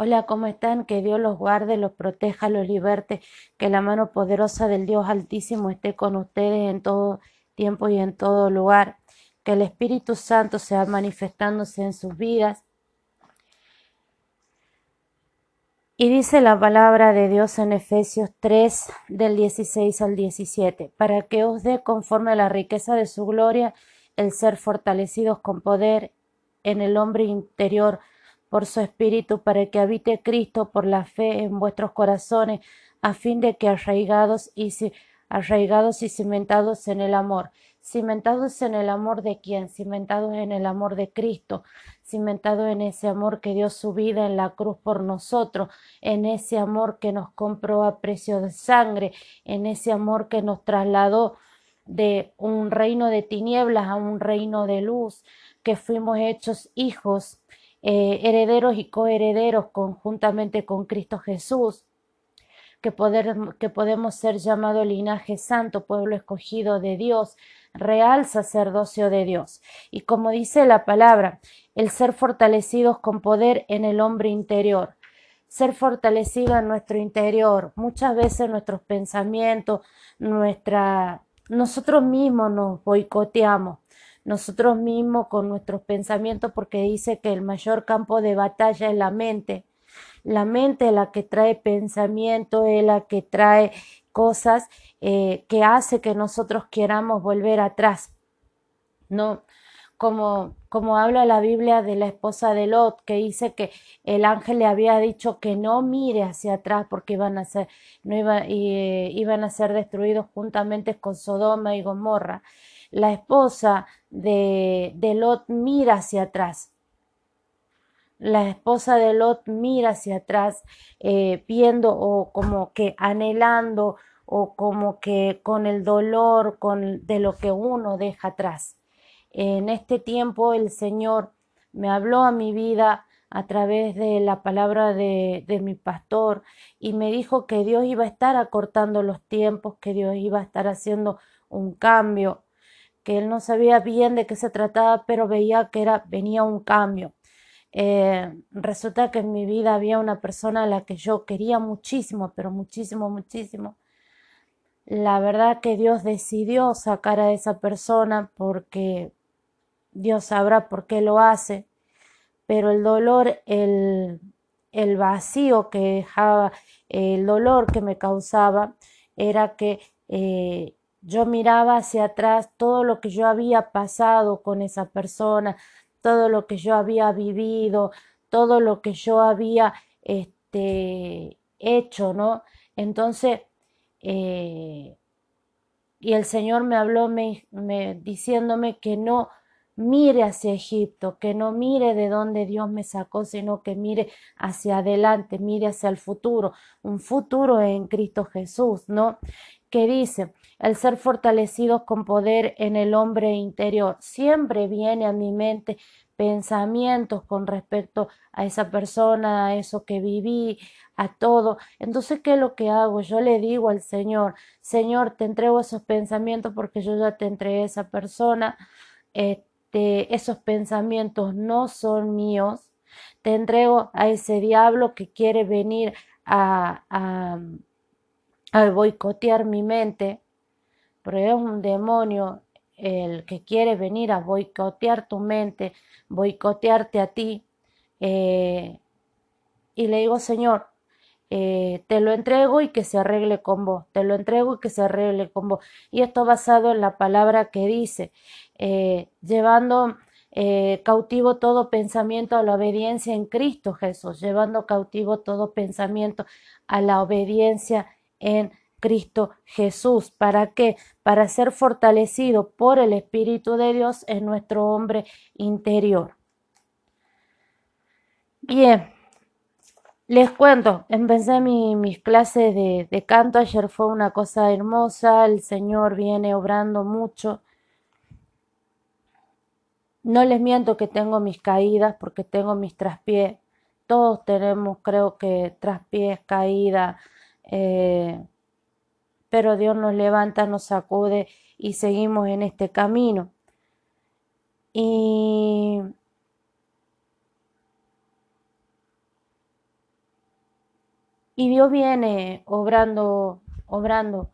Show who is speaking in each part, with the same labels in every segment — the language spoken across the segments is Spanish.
Speaker 1: Hola, ¿cómo están? Que Dios los guarde, los proteja, los liberte, que la mano poderosa del Dios Altísimo esté con ustedes en todo tiempo y en todo lugar, que el Espíritu Santo sea manifestándose en sus vidas. Y dice la palabra de Dios en Efesios 3 del 16 al 17, para que os dé conforme a la riqueza de su gloria el ser fortalecidos con poder en el hombre interior por su Espíritu, para que habite Cristo por la fe en vuestros corazones, a fin de que arraigados y, arraigados y cimentados en el amor, cimentados en el amor de quién, cimentados en el amor de Cristo, cimentados en ese amor que dio su vida en la cruz por nosotros, en ese amor que nos compró a precio de sangre, en ese amor que nos trasladó de un reino de tinieblas a un reino de luz, que fuimos hechos hijos eh, herederos y coherederos conjuntamente con Cristo Jesús, que, poder, que podemos ser llamado linaje santo, pueblo escogido de Dios, real sacerdocio de Dios. Y como dice la palabra, el ser fortalecidos con poder en el hombre interior. Ser fortalecido en nuestro interior. Muchas veces nuestros pensamientos, nuestra, nosotros mismos nos boicoteamos nosotros mismos con nuestros pensamientos porque dice que el mayor campo de batalla es la mente. La mente es la que trae pensamiento, es la que trae cosas eh, que hace que nosotros queramos volver atrás. No, como, como habla la Biblia de la esposa de Lot, que dice que el ángel le había dicho que no mire hacia atrás porque iban a ser, no iba, eh, iban a ser destruidos juntamente con Sodoma y Gomorra la esposa de, de Lot mira hacia atrás. La esposa de Lot mira hacia atrás, eh, viendo o como que anhelando o como que con el dolor con, de lo que uno deja atrás. En este tiempo el Señor me habló a mi vida a través de la palabra de, de, mi pastor y me dijo que Dios iba a estar acortando los tiempos, que Dios iba a estar haciendo un cambio que él no sabía bien de qué se trataba, pero veía que era, venía un cambio. Eh, resulta que en mi vida había una persona a la que yo quería muchísimo, pero muchísimo, muchísimo. La verdad que Dios decidió sacar a esa persona porque Dios sabrá por qué lo hace, pero el dolor, el, el vacío que dejaba, el dolor que me causaba, era que eh, yo miraba hacia atrás todo lo que yo había pasado con esa persona, todo lo que yo había vivido, todo lo que yo había este, hecho, ¿no? Entonces, eh, y el Señor me habló me, diciéndome que no mire hacia Egipto, que no mire de dónde Dios me sacó, sino que mire hacia adelante, mire hacia el futuro, un futuro en Cristo Jesús, ¿no? Que dice, el ser fortalecidos con poder en el hombre interior. Siempre viene a mi mente pensamientos con respecto a esa persona, a eso que viví, a todo. Entonces, ¿qué es lo que hago? Yo le digo al Señor, Señor, te entrego esos pensamientos porque yo ya te entregué a esa persona. Este, esos pensamientos no son míos. Te entrego a ese diablo que quiere venir a, a, a boicotear mi mente pero es un demonio el que quiere venir a boicotear tu mente, boicotearte a ti. Eh, y le digo, Señor, eh, te lo entrego y que se arregle con vos, te lo entrego y que se arregle con vos. Y esto basado en la palabra que dice, eh, llevando cautivo todo pensamiento a la obediencia en Cristo Jesús, llevando cautivo todo pensamiento a la obediencia en Cristo Jesús. ¿Para qué? Para ser fortalecido por el Espíritu de Dios en nuestro hombre interior. Bien, les cuento, empecé mis clases de, de canto, ayer fue una cosa hermosa, el Señor viene obrando mucho. No les miento que tengo mis caídas porque tengo mis traspiés. Todos tenemos, creo que, traspiés, caída. Eh, pero Dios nos levanta, nos sacude y seguimos en este camino. Y Dios viene obrando, obrando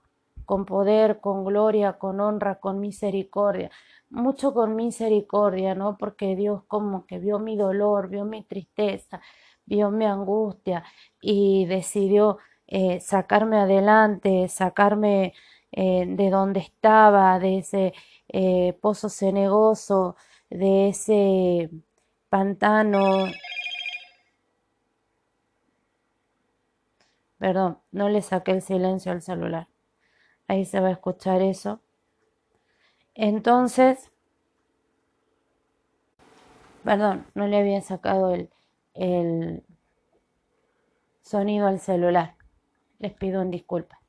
Speaker 1: con poder, con gloria, con honra, con misericordia, mucho con misericordia, ¿no? Porque Dios como que vio mi dolor, vio mi tristeza, vio mi angustia y decidió eh, sacarme adelante, sacarme eh, de donde estaba, de ese eh, pozo cenegoso, de ese pantano. Perdón, no le saqué el silencio al celular. Ahí se va a escuchar eso. Entonces, perdón, no le había sacado el, el sonido al celular. Les pido un disculpa.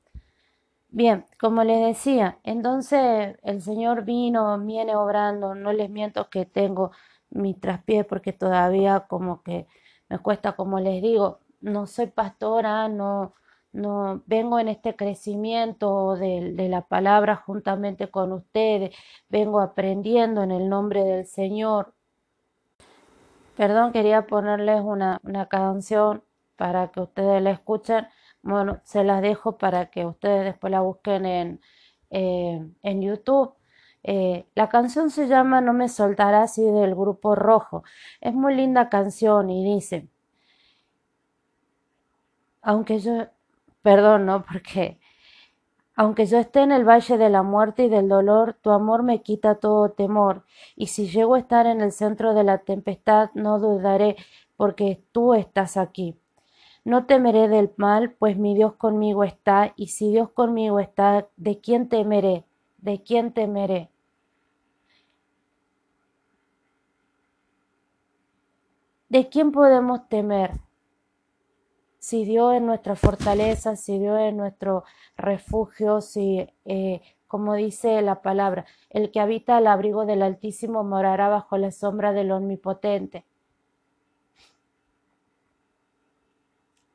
Speaker 1: Bien, como les decía, entonces el Señor vino, viene obrando, no les miento que tengo mi traspié porque todavía como que me cuesta, como les digo, no soy pastora, no, no vengo en este crecimiento de, de, la palabra juntamente con ustedes, vengo aprendiendo en el nombre del Señor. Perdón, quería ponerles una, una canción para que ustedes la escuchen. Bueno, se las dejo para que ustedes después la busquen en, eh, en YouTube. Eh, la canción se llama No me soltarás y del grupo Rojo. Es muy linda canción y dice, aunque yo, perdón, ¿no? Porque aunque yo esté en el valle de la muerte y del dolor, tu amor me quita todo temor, y si llego a estar en el centro de la tempestad, no dudaré, porque tú estás aquí. No temeré del mal, pues mi Dios conmigo está, y si Dios conmigo está, ¿de quién temeré? ¿De quién temeré? ¿De quién podemos temer? si Dios es nuestra fortaleza, si Dios es nuestro refugio, si, eh, como dice la palabra, el que habita al abrigo del Altísimo morará bajo la sombra del Omnipotente.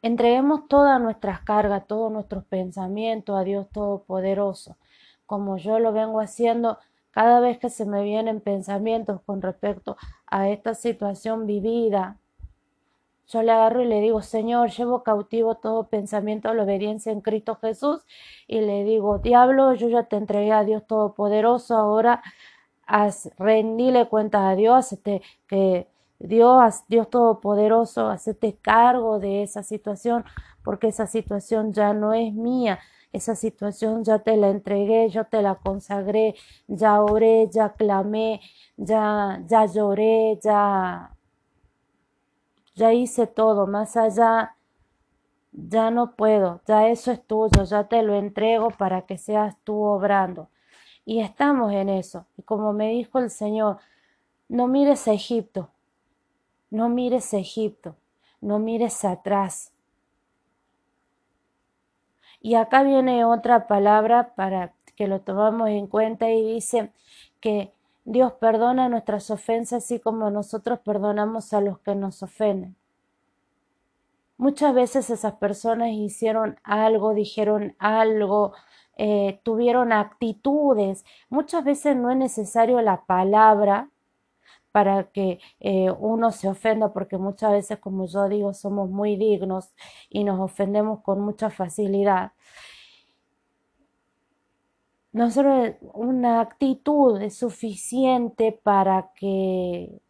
Speaker 1: Entreguemos todas nuestras cargas, todos nuestros pensamientos a Dios Todopoderoso, como yo lo vengo haciendo cada vez que se me vienen pensamientos con respecto a esta situación vivida, yo le agarro y le digo, Señor, llevo cautivo todo pensamiento a la obediencia en Cristo Jesús. Y le digo, diablo, yo ya te entregué a Dios Todopoderoso, ahora haz, rendile cuentas a Dios, este, que Dios, Dios Todopoderoso, hacete cargo de esa situación, porque esa situación ya no es mía, esa situación ya te la entregué, yo te la consagré, ya oré, ya clamé, ya, ya lloré, ya ya hice todo, más allá ya no puedo, ya eso es tuyo, ya te lo entrego para que seas tú obrando. Y estamos en eso. Y como me dijo el Señor, no mires a Egipto, no mires a Egipto, no mires atrás. Y acá viene otra palabra para que lo tomamos en cuenta y dice que Dios perdona nuestras ofensas así como nosotros perdonamos a los que nos ofenden. Muchas veces esas personas hicieron algo, dijeron algo, eh, tuvieron actitudes. Muchas veces no es necesario la palabra para que eh, uno se ofenda, porque muchas veces, como yo digo, somos muy dignos y nos ofendemos con mucha facilidad. Nosotros, una actitud es suficiente para que,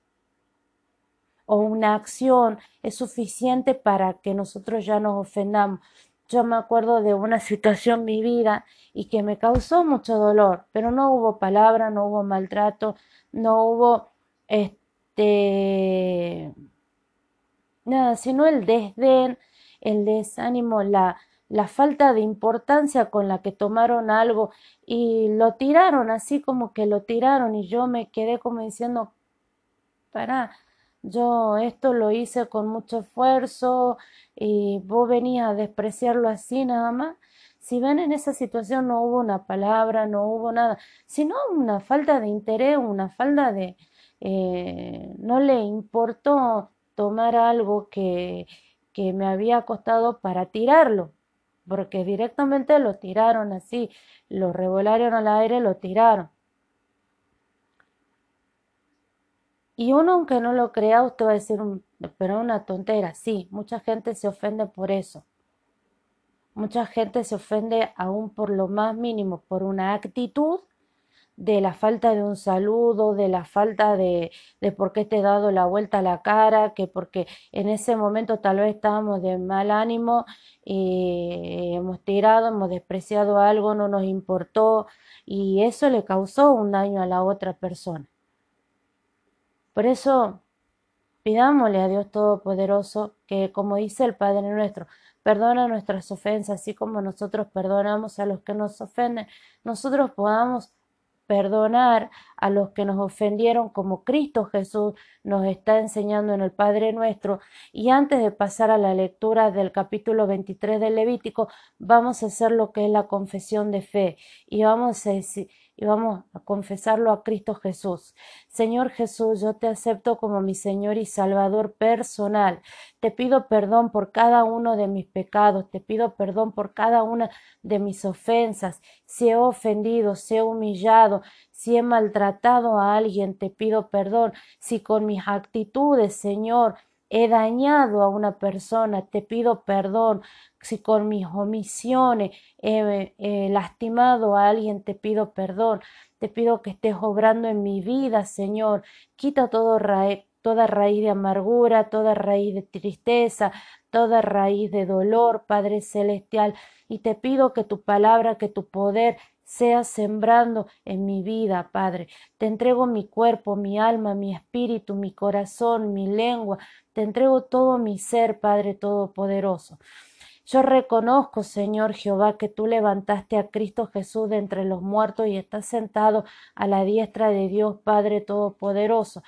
Speaker 1: o una acción es suficiente para que nosotros ya nos ofendamos. Yo me acuerdo de una situación vivida y que me causó mucho dolor, pero no hubo palabra, no hubo maltrato, no hubo este nada, sino el desdén, el desánimo, la, la falta de importancia con la que tomaron algo y lo tiraron así como que lo tiraron y yo me quedé como diciendo, para, yo esto lo hice con mucho esfuerzo y vos venías a despreciarlo así nada más. Si ven en esa situación no hubo una palabra, no hubo nada, sino una falta de interés, una falta de... Eh, no le importó tomar algo que, que me había costado para tirarlo porque directamente lo tiraron así, lo revolaron al aire, lo tiraron. Y uno, aunque no lo crea, usted va a decir, pero una tontera, sí, mucha gente se ofende por eso. Mucha gente se ofende aún por lo más mínimo, por una actitud de la falta de un saludo, de la falta de, de por qué te he dado la vuelta a la cara, que porque en ese momento tal vez estábamos de mal ánimo y hemos tirado, hemos despreciado algo, no nos importó y eso le causó un daño a la otra persona. Por eso pidámosle a Dios Todopoderoso que, como dice el Padre nuestro, perdona nuestras ofensas, así como nosotros perdonamos a los que nos ofenden, nosotros podamos perdonar a los que nos ofendieron como Cristo Jesús nos está enseñando en el Padre nuestro. Y antes de pasar a la lectura del capítulo 23 del Levítico, vamos a hacer lo que es la confesión de fe y vamos a y vamos a confesarlo a Cristo Jesús. Señor Jesús, yo te acepto como mi Señor y Salvador personal. Te pido perdón por cada uno de mis pecados, te pido perdón por cada una de mis ofensas. Si he ofendido, si he humillado, si he maltratado a alguien, te pido perdón. Si con mis actitudes, Señor, he dañado a una persona, te pido perdón. Si con mis omisiones he, lastimado a alguien, te pido perdón. Te pido que estés obrando en mi vida, Señor. Quita toda raíz de amargura, toda raíz de tristeza, toda raíz de dolor, Padre Celestial. Y te pido que tu palabra, que tu poder sea sembrando en mi vida, Padre. Te entrego mi cuerpo, mi alma, mi espíritu, mi corazón, mi lengua. Te entrego todo mi ser, Padre Todopoderoso. Yo reconozco, Señor Jehová, que tú levantaste a Cristo Jesús de entre los muertos y estás sentado a la diestra de Dios Padre Todopoderoso.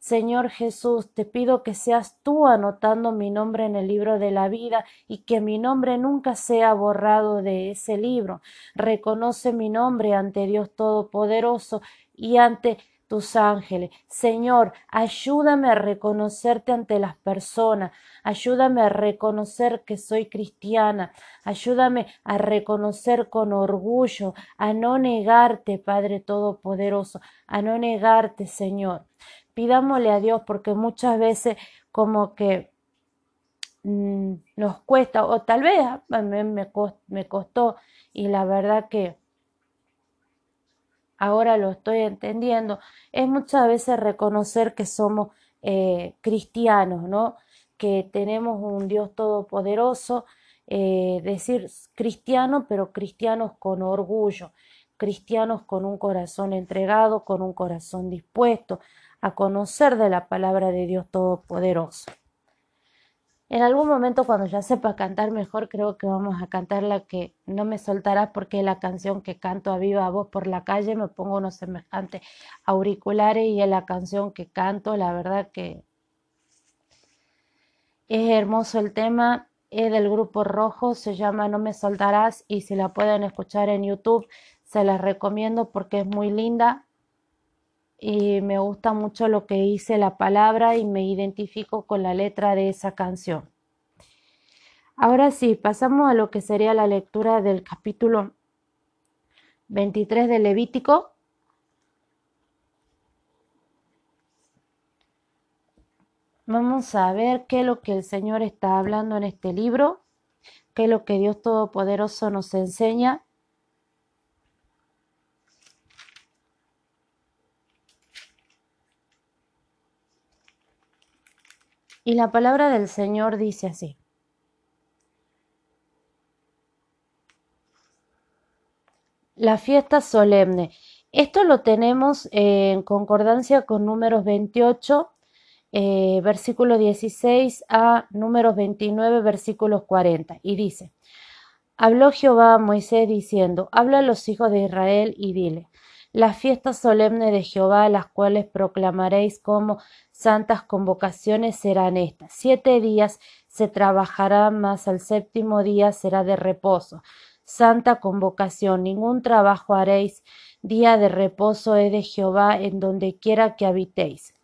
Speaker 1: Señor Jesús, te pido que seas tú anotando mi nombre en el libro de la vida y que mi nombre nunca sea borrado de ese libro. Reconoce mi nombre ante Dios Todopoderoso y ante tus ángeles. Señor, ayúdame a reconocerte ante las personas, ayúdame a reconocer que soy cristiana, ayúdame a reconocer con orgullo, a no negarte, Padre Todopoderoso, a no negarte, Señor. Pidámosle a Dios porque muchas veces como que mm, nos cuesta, o tal vez me costó y la verdad que ahora lo estoy entendiendo, es muchas veces reconocer que somos eh, cristianos, ¿no? Que tenemos un Dios todopoderoso, eh, decir cristiano, pero cristianos con orgullo, cristianos con un corazón entregado, con un corazón dispuesto a conocer de la palabra de Dios Todopoderoso. En algún momento cuando ya sepa cantar mejor, creo que vamos a cantar la que no me soltarás porque es la canción que canto a viva voz por la calle, me pongo unos semejantes auriculares y es la canción que canto, la verdad que es hermoso el tema, es del grupo rojo, se llama No me soltarás y si la pueden escuchar en YouTube se las recomiendo porque es muy linda, y me gusta mucho lo que dice la palabra y me identifico con la letra de esa canción. Ahora sí, pasamos a lo que sería la lectura del capítulo 23 de Levítico. Vamos a ver qué es lo que el Señor está hablando en este libro, qué es lo que Dios Todopoderoso nos enseña Y la palabra del Señor dice así. La fiesta solemne. Esto lo tenemos en concordancia con números 28, eh, versículo 16 a números 29, versículos 40. Y dice, Habló Jehová a Moisés diciendo, Habla a los hijos de Israel y dile, la fiesta solemne de Jehová, las cuales proclamaréis como santas convocaciones serán estas. Siete días se trabajará, mas al séptimo día será de reposo. Santa convocación, ningún trabajo haréis. Día de reposo es de Jehová en donde quiera que habitéis.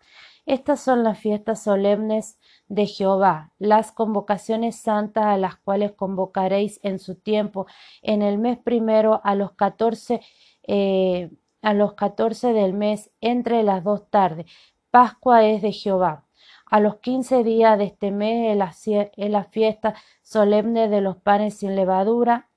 Speaker 1: Estas son las fiestas solemnes de Jehová, las convocaciones santas a las cuales convocaréis en su tiempo, en el mes primero a los catorce eh, a los catorce del mes entre las dos tardes. Pascua es de Jehová. A los quince días de este mes es la fiesta solemne de los panes sin levadura,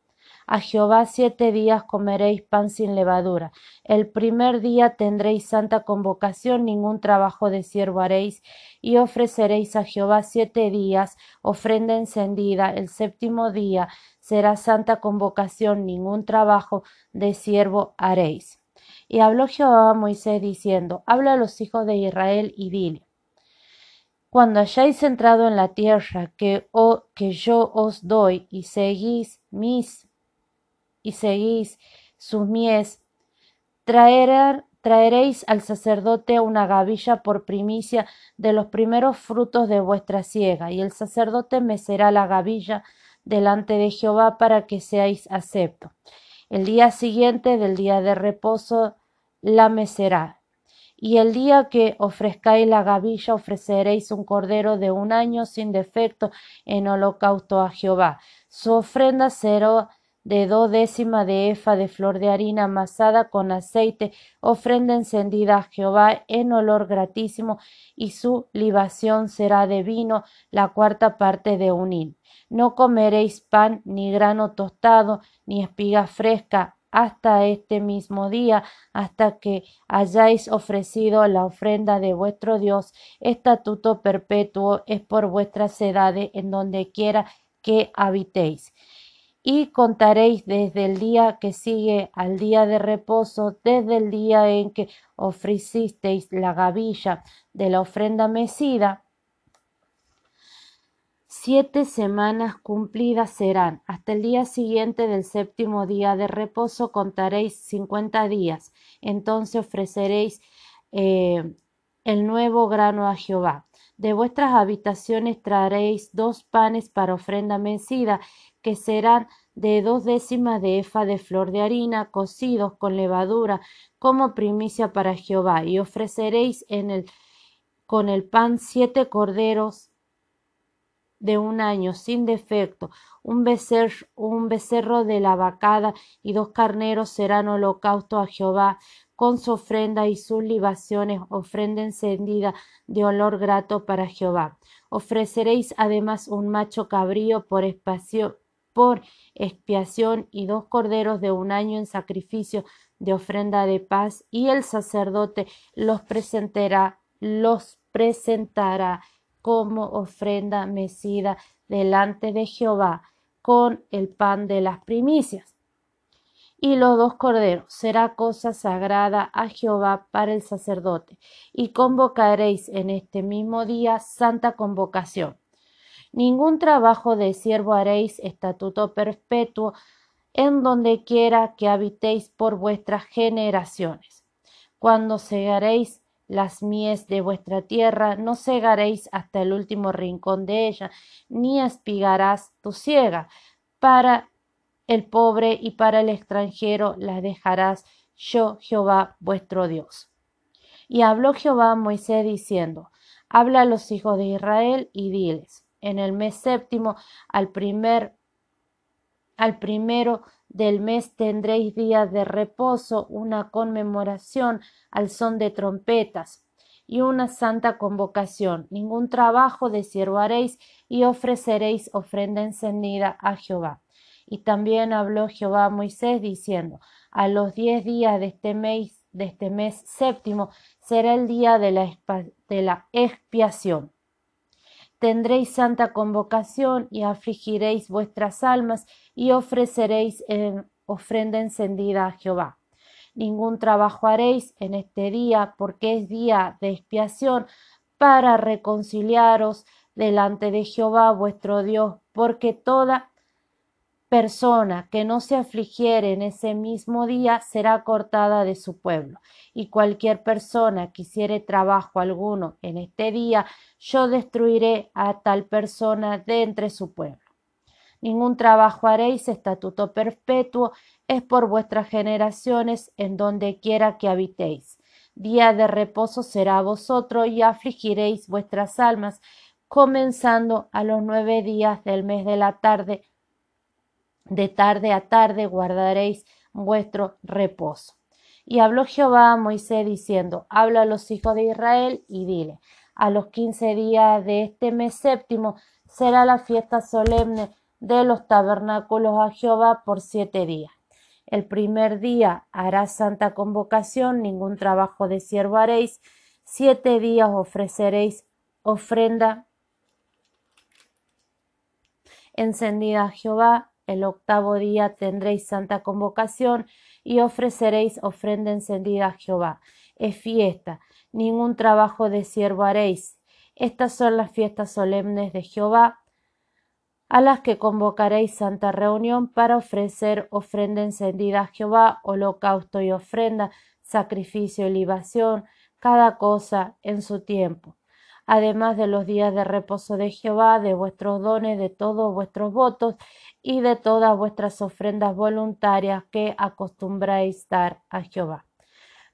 Speaker 1: a Jehová siete días comeréis pan sin levadura. El primer día tendréis santa convocación, ningún trabajo de siervo haréis, y ofreceréis a Jehová siete días ofrenda encendida. El séptimo día será santa convocación, ningún trabajo de siervo haréis. Y habló Jehová a Moisés diciendo, Habla a los hijos de Israel y dile, cuando hayáis entrado en la tierra que, que yo os doy y seguís mis y seguís sus mies, traeréis al sacerdote una gavilla por primicia de los primeros frutos de vuestra siega, y el sacerdote mecerá la gavilla delante de Jehová para que seáis acepto. El día siguiente del día de reposo la mecerá. Y el día que ofrezcáis la gavilla ofreceréis un cordero de un año sin defecto en holocausto a Jehová. Su ofrenda será de dos décimas de efa de flor de harina amasada con aceite, ofrenda encendida a Jehová en olor gratísimo, y su libación será de vino, la cuarta parte de un hin. No comeréis pan, ni grano tostado, ni espiga fresca, hasta este mismo día, hasta que hayáis ofrecido la ofrenda de vuestro Dios. Estatuto perpetuo es por vuestras edades en donde quiera que habitéis y contaréis desde el día que sigue al día de reposo, desde el día en que ofrecisteis la gavilla de la ofrenda mecida, Siete semanas cumplidas serán. Hasta el día siguiente del séptimo día de reposo contaréis cincuenta días. Entonces ofreceréis eh, el nuevo grano a Jehová. De vuestras habitaciones traeréis dos panes para ofrenda mecida que serán de dos décimas de efa de flor de harina, cocidos con levadura, como primicia para Jehová, y ofreceréis con el pan siete corderos de un año sin defecto, un, un becerro de la vacada y dos carneros serán holocausto a Jehová, con su ofrenda y sus libaciones, ofrenda encendida de olor grato para Jehová. Ofreceréis además un macho cabrío por espacio por expiación y dos corderos de un año en sacrificio de ofrenda de paz y el sacerdote los presentará los presentará como ofrenda mecida delante de Jehová con el pan de las primicias. Y los dos corderos será cosa sagrada a Jehová para el sacerdote, y convocaréis en este mismo día santa convocación Ningún trabajo de siervo haréis estatuto perpetuo en donde quiera que habitéis por vuestras generaciones. Cuando segaréis las mies de vuestra tierra, no segaréis hasta el último rincón de ella, ni espigarás tu siega. Para el pobre y para el extranjero la dejarás yo, Jehová vuestro Dios. Y habló Jehová a Moisés diciendo, Habla a los hijos de Israel y diles, en el mes séptimo, al primer al primero del mes tendréis días de reposo, una conmemoración al son de trompetas y una santa convocación. Ningún trabajo de y ofreceréis ofrenda encendida a Jehová. Y también habló Jehová a Moisés diciendo, a los diez días de este mes, de este mes séptimo será el día de la, de la expiación tendréis santa convocación y afligiréis vuestras almas y ofreceréis en ofrenda encendida a Jehová. Ningún trabajo haréis en este día, porque es día de expiación, para reconciliaros delante de Jehová vuestro Dios, porque toda persona que no se afligiere en ese mismo día será cortada de su pueblo, y cualquier persona que hiciere trabajo alguno en este día, yo destruiré a tal persona de entre su pueblo. Ningún trabajo haréis, estatuto perpetuo, es por vuestras generaciones en donde quiera que habitéis. Día de reposo será vosotros y afligiréis vuestras almas, comenzando a los nueve días del mes de la tarde de tarde a tarde guardaréis vuestro reposo. Y habló Jehová a Moisés diciendo, habla a los hijos de Israel y dile, A los quince días de este mes séptimo será la fiesta solemne de los tabernáculos a Jehová por siete días. El primer día hará santa convocación, ningún trabajo de siervo haréis, siete días ofreceréis ofrenda encendida a Jehová, el octavo día tendréis santa convocación y ofreceréis ofrenda encendida a Jehová. Es fiesta, ningún trabajo de siervo haréis. Estas son las fiestas solemnes de Jehová, a las que convocaréis santa reunión para ofrecer ofrenda encendida a Jehová, holocausto y ofrenda, sacrificio y libación, cada cosa en su tiempo, además de los días de reposo de Jehová, de vuestros dones, de todos vuestros votos y de todas vuestras ofrendas voluntarias que acostumbráis dar a Jehová.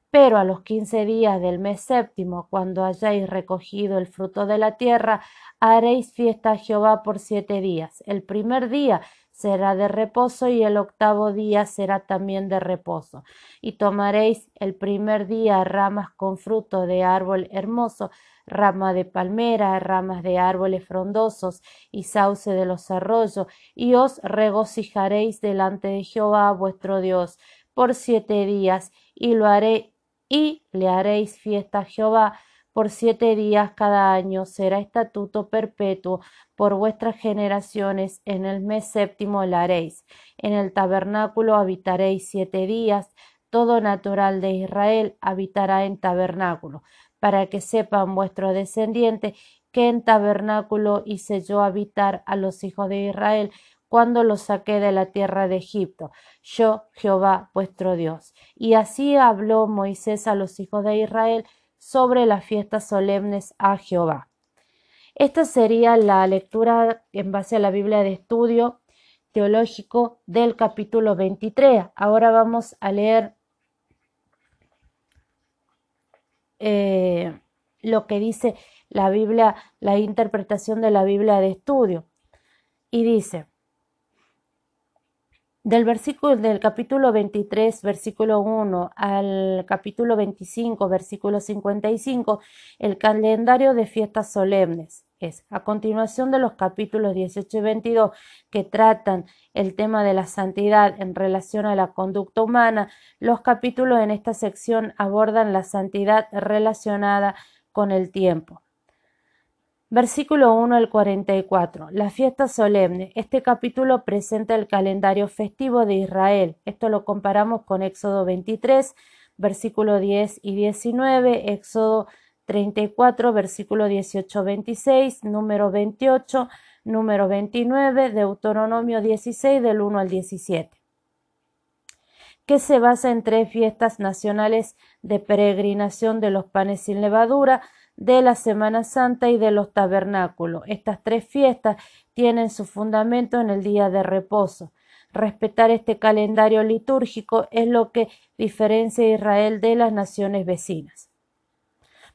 Speaker 1: Pero a los quince días del mes séptimo, cuando hayáis recogido el fruto de la tierra, haréis fiesta a Jehová por siete días. El primer día será de reposo y el octavo día será también de reposo. Y tomaréis el primer día ramas con fruto de árbol hermoso, rama de palmera, ramas de árboles frondosos y sauce de los arroyos, y os regocijaréis delante de Jehová vuestro Dios por siete días, y lo haré y le haréis fiesta a Jehová por siete días cada año, será estatuto perpetuo por vuestras generaciones, en el mes séptimo la haréis. En el tabernáculo habitaréis siete días, todo natural de Israel habitará en tabernáculo, para que sepan vuestros descendientes que en tabernáculo hice yo habitar a los hijos de Israel cuando los saqué de la tierra de Egipto, yo Jehová vuestro Dios. Y así habló Moisés a los hijos de Israel sobre las fiestas solemnes a Jehová. Esta sería la lectura en base a la Biblia de estudio teológico del capítulo 23. Ahora vamos a leer eh, lo que dice la Biblia, la interpretación de la Biblia de estudio. Y dice, del versículo del capítulo 23, versículo 1 al capítulo 25, versículo 55, el calendario de fiestas solemnes es a continuación de los capítulos 18 y 22 que tratan el tema de la santidad en relación a la conducta humana, los capítulos en esta sección abordan la santidad relacionada con el tiempo. Versículo 1 al 44. La fiesta solemne. Este capítulo presenta el calendario festivo de Israel. Esto lo comparamos con Éxodo 23, versículo 10 y 19, Éxodo 34, versículo 18-26, número 28, número 29, Deuteronomio 16, del 1 al 17 que se basa en tres fiestas nacionales de peregrinación de los panes sin levadura, de la Semana Santa y de los tabernáculos. Estas tres fiestas tienen su fundamento en el día de reposo. Respetar este calendario litúrgico es lo que diferencia a Israel de las naciones vecinas.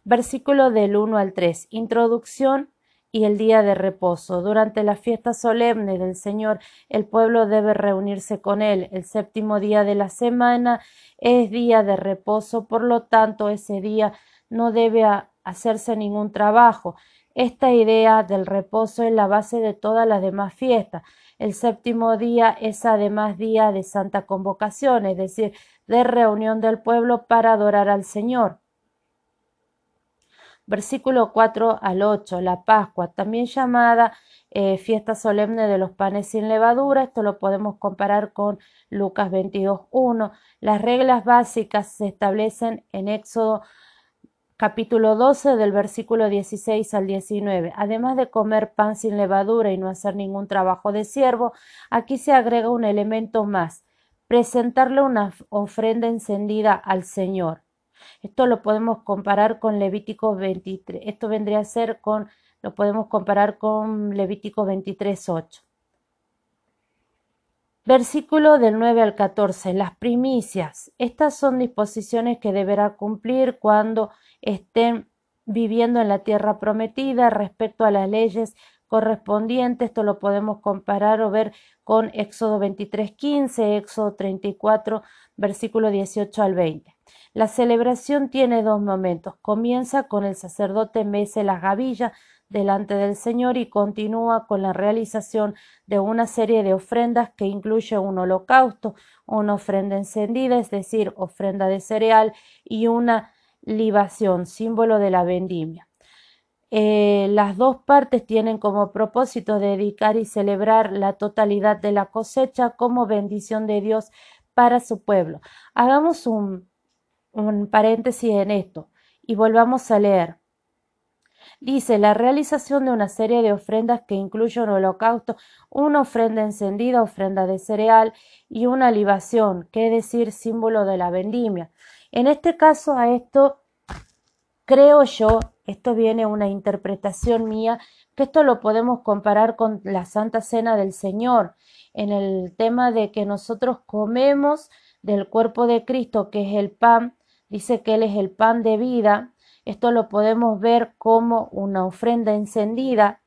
Speaker 1: Versículo del 1 al 3. Introducción y el día de reposo. Durante la fiesta solemne del Señor, el pueblo debe reunirse con Él. El séptimo día de la semana es día de reposo, por lo tanto, ese día no debe hacerse ningún trabajo. Esta idea del reposo es la base de todas las demás fiestas. El séptimo día es además día de santa convocación, es decir, de reunión del pueblo para adorar al Señor. Versículo 4 al 8, la Pascua, también llamada eh, fiesta solemne de los panes sin levadura, esto lo podemos comparar con Lucas 22.1. Las reglas básicas se establecen en Éxodo capítulo 12 del versículo 16 al 19. Además de comer pan sin levadura y no hacer ningún trabajo de siervo, aquí se agrega un elemento más, presentarle una ofrenda encendida al Señor. Esto lo podemos comparar con Levítico 23. Esto vendría a ser con, lo podemos comparar con Levítico 23, 8. Versículo del 9 al 14. Las primicias. Estas son disposiciones que deberá cumplir cuando estén viviendo en la tierra prometida respecto a las leyes correspondientes. Esto lo podemos comparar o ver con Éxodo 23, 15, Éxodo 34, versículo 18 al 20. La celebración tiene dos momentos. Comienza con el sacerdote mece las gavillas delante del Señor y continúa con la realización de una serie de ofrendas que incluye un holocausto, una ofrenda encendida, es decir, ofrenda de cereal, y una libación, símbolo de la vendimia. Eh, las dos partes tienen como propósito dedicar y celebrar la totalidad de la cosecha como bendición de Dios para su pueblo. Hagamos un, un paréntesis en esto y volvamos a leer. Dice la realización de una serie de ofrendas que incluye un holocausto, una ofrenda encendida, ofrenda de cereal y una libación, que es decir, símbolo de la vendimia. En este caso, a esto creo yo, esto viene una interpretación mía, que esto lo podemos comparar con la Santa Cena del Señor, en el tema de que nosotros comemos del cuerpo de Cristo, que es el pan, dice que Él es el pan de vida, esto lo podemos ver como una ofrenda encendida,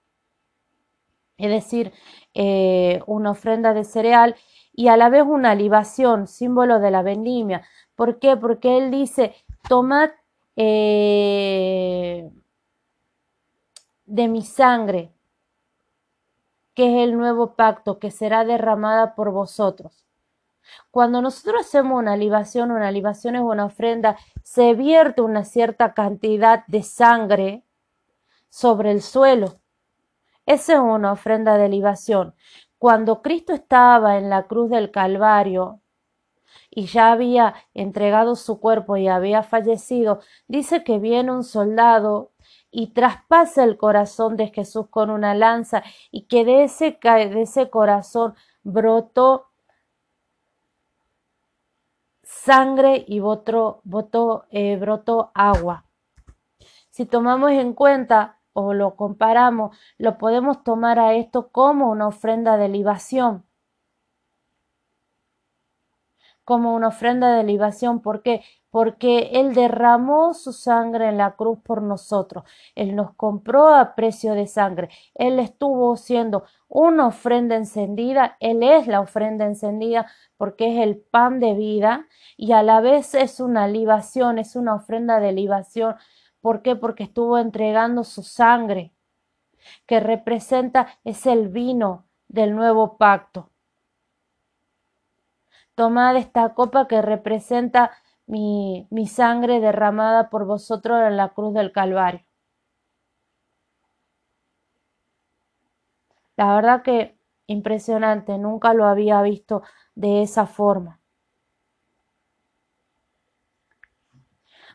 Speaker 1: es decir, eh, una ofrenda de cereal y a la vez una libación, símbolo de la vendimia. ¿Por qué? Porque él dice, tomad eh, de mi sangre, que es el nuevo pacto que será derramada por vosotros. Cuando nosotros hacemos una libación, una libación es una ofrenda, se vierte una cierta cantidad de sangre sobre el suelo. Esa es una ofrenda de libación. Cuando Cristo estaba en la cruz del Calvario y ya había entregado su cuerpo y había fallecido, dice que viene un soldado y traspasa el corazón de Jesús con una lanza y que de ese, de ese corazón brotó sangre y eh, brotó agua. Si tomamos en cuenta o lo comparamos, lo podemos tomar a esto como una ofrenda de libación como una ofrenda de libación. ¿Por qué? Porque Él derramó su sangre en la cruz por nosotros. Él nos compró a precio de sangre. Él estuvo siendo una ofrenda encendida. Él es la ofrenda encendida porque es el pan de vida y a la vez es una libación, es una ofrenda de libación. ¿Por qué? Porque estuvo entregando su sangre, que representa, es el vino del nuevo pacto. Tomad esta copa que representa mi, mi sangre derramada por vosotros en la cruz del Calvario. La verdad que impresionante, nunca lo había visto de esa forma.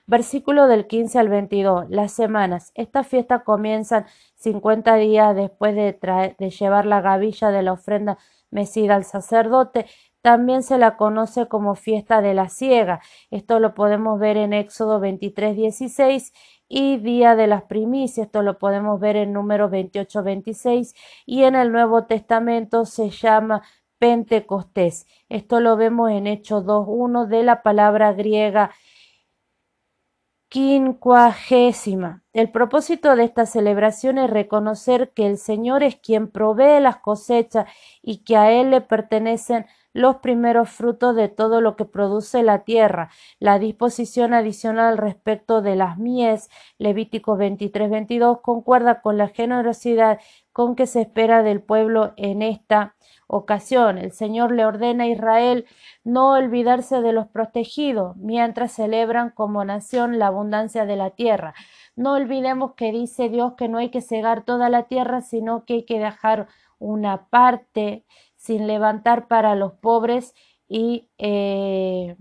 Speaker 1: Versículo del 15 al 22. Las semanas. Estas fiestas comienzan 50 días después de, de llevar la gavilla de la ofrenda mecida al sacerdote también se la conoce como fiesta de la siega. Esto lo podemos ver en Éxodo 23, 16 y Día de las Primicias. Esto lo podemos ver en número 28, 26 y en el Nuevo Testamento se llama Pentecostés. Esto lo vemos en Hechos 2.1 de la palabra griega quincuagésima. El propósito de esta celebración es reconocer que el Señor es quien provee las cosechas y que a Él le pertenecen los primeros frutos de todo lo que produce la tierra. La disposición adicional respecto de las mies, Levítico 23, 22, concuerda con la generosidad con que se espera del pueblo en esta ocasión. El Señor le ordena a Israel no olvidarse de los protegidos mientras celebran como nación la abundancia de la tierra. No olvidemos que dice Dios que no hay que cegar toda la tierra, sino que hay que dejar una parte sin levantar para los pobres y eh,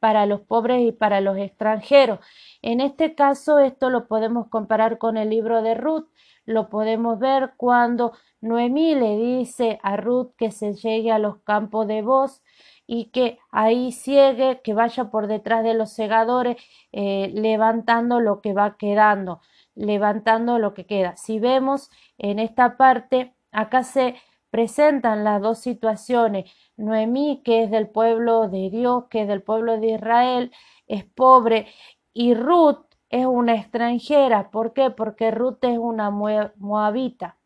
Speaker 1: para los pobres y para los extranjeros. En este caso, esto lo podemos comparar con el libro de Ruth. Lo podemos ver cuando Noemí le dice a Ruth que se llegue a los campos de voz y que ahí ciegue, que vaya por detrás de los segadores, eh, levantando lo que va quedando, levantando lo que queda. Si vemos en esta parte, acá se presentan las dos situaciones. Noemí, que es del pueblo de Dios, que es del pueblo de Israel, es pobre, y Ruth es una extranjera. ¿Por qué? Porque Ruth es una moabita.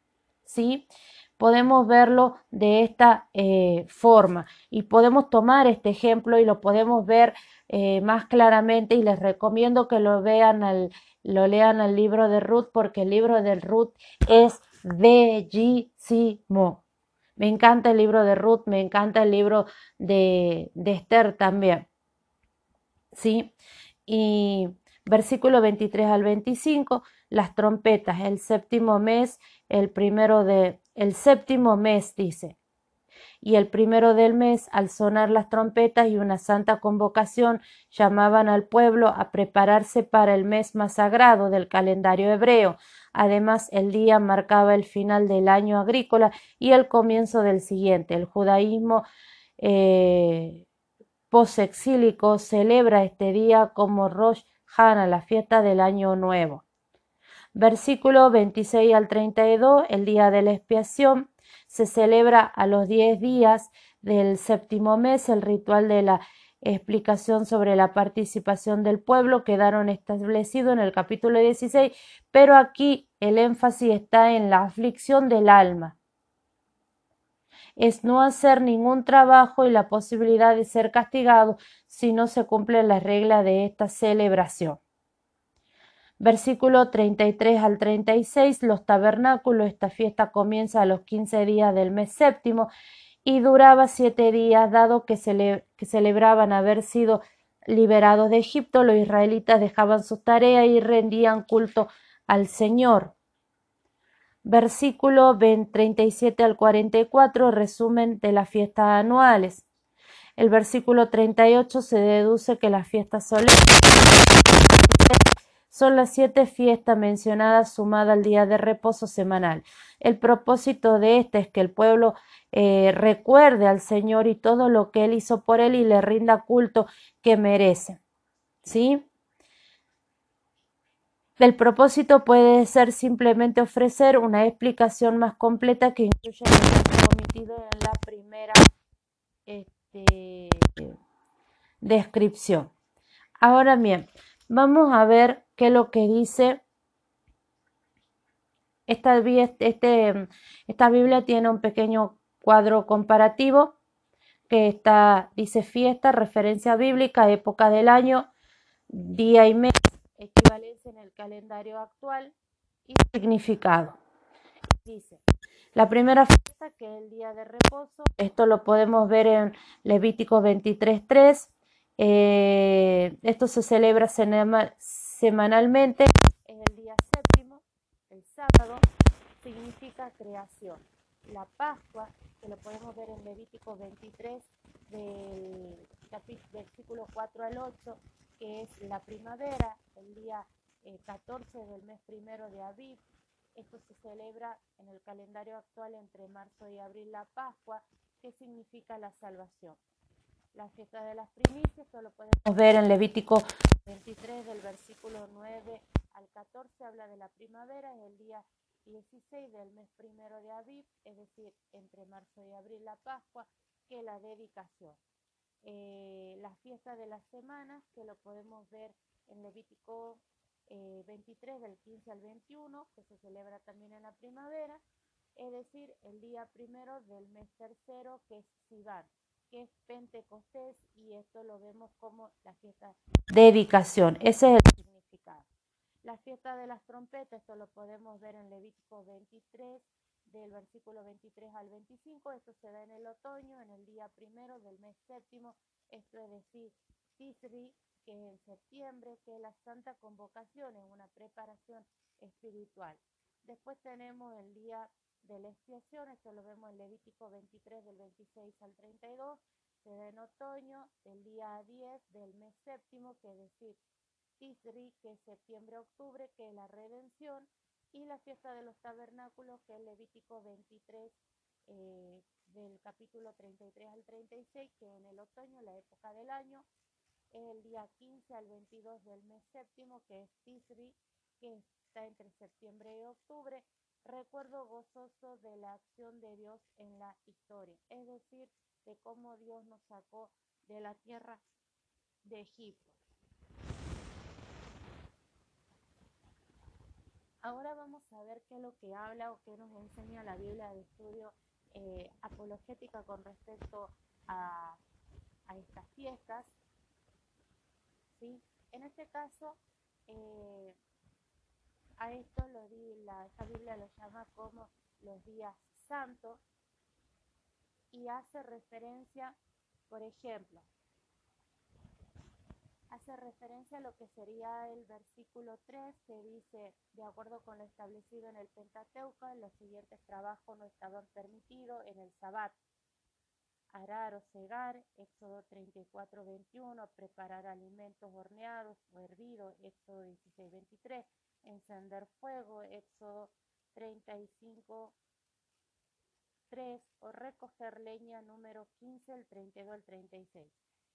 Speaker 1: ¿Sí? podemos verlo de esta eh, forma y podemos tomar este ejemplo y lo podemos ver eh, más claramente y les recomiendo que lo vean al, lo lean al libro de Ruth porque el libro de Ruth es bellísimo. Me encanta el libro de Ruth, me encanta el libro de, Esther también. ¿Sí? Y versículo 23 al 25, las trompetas, el séptimo mes, el primero de, el séptimo mes dice, y el primero del mes, al sonar las trompetas y una santa convocación, llamaban al pueblo a prepararse para el mes más sagrado del calendario hebreo. Además, el día marcaba el final del año agrícola y el comienzo del siguiente. El judaísmo eh, posexílico celebra este día como Rosh Hana, la fiesta del año nuevo. Versículo 26 al 32, el día de la expiación, se celebra a los diez días del séptimo mes el ritual de la explicación sobre la participación del pueblo quedaron establecidos en el capítulo 16, pero aquí el énfasis está en la aflicción del alma. Es no hacer ningún trabajo y la posibilidad de ser castigado si no se cumple la regla de esta celebración. Versículo 33 al 36, los tabernáculos, esta fiesta comienza a los 15 días del mes séptimo y duraba siete días, dado que, celebraban haber sido liberados de Egipto, los israelitas dejaban su tarea y rendían culto al Señor. Versículo 37 al 44, resumen de las fiestas anuales. El versículo 38 se deduce que las fiestas solemnes son las siete fiestas mencionadas sumadas al día de reposo semanal. El propósito de este es que el pueblo eh, recuerde al Señor y todo lo que Él hizo por Él y le rinda culto que merece. ¿Sí? El propósito puede ser simplemente ofrecer una explicación más completa que incluya lo omitido en la primera este, descripción. Ahora bien, vamos a ver qué es lo que dice esta, este, esta Biblia tiene un pequeño cuadro comparativo que dice fiesta, referencia bíblica, época del año, día y mes, equivalencia en el calendario actual y significado. Dice, la primera fiesta que es el día de reposo, esto lo podemos ver en Levítico 23.3, eh, esto se celebra semanalmente, es el día séptimo, el sábado, significa creación. La Pascua, que lo podemos ver en Levítico 23, del versículo 4 al 8, que es la primavera, el día 14 eh, del mes primero de Aviv. Esto se celebra en el calendario actual entre marzo y abril la Pascua, que significa la salvación. La fiesta de las primicias, esto lo podemos ver en Levítico 23 del versículo 9 al 14, habla de la primavera, es el día 16 del mes primero de Aviv, es decir, entre marzo y abril la Pascua, que la dedicación. Eh, la fiesta de las semanas, que lo podemos ver en Levítico 23 eh, del 15 al 21, que se celebra también en la primavera, es decir, el día primero del mes tercero, que es Sivan que es Pentecostés y esto lo vemos como la fiesta de dedicación. Ese es el significado. La fiesta de las trompetas, esto lo podemos ver en Levítico 23, del versículo 23 al 25. Esto se da en el otoño, en el día primero del mes séptimo, esto es decir, Tisri, que es en septiembre, que es la santa convocación, es una preparación espiritual. Después tenemos el día de la expiación, esto lo vemos en Levítico 23 del 26 al 32, se da en otoño, el día 10 del mes séptimo, que es decir, Tisri, que es septiembre-octubre, que es la redención, y la fiesta de los tabernáculos, que es Levítico 23 eh, del capítulo 33 al 36, que en el otoño, la época del año, el día 15 al 22 del mes séptimo, que es Tisri, que está entre septiembre y octubre, recuerdo gozoso de la acción de Dios en la historia, es decir, de cómo Dios nos sacó de la tierra de Egipto. Ahora vamos a ver qué es lo que habla o qué nos enseña la Biblia de estudio eh, apologética con respecto a, estas fiestas. ¿sí? En este caso, eh, a esto lo di, la, Biblia lo llama como los días santos y hace referencia, por ejemplo, hace referencia a lo que sería el versículo 3 que dice, de acuerdo con lo establecido en el Pentateuco, los siguientes trabajos no estaban permitidos en el Sabbat. Arar o cegar, Éxodo 34, 21, preparar alimentos horneados o hervidos, Éxodo 16, 23, encender fuego, Éxodo 35, 3, o recoger leña, número 15, el 32 al 36.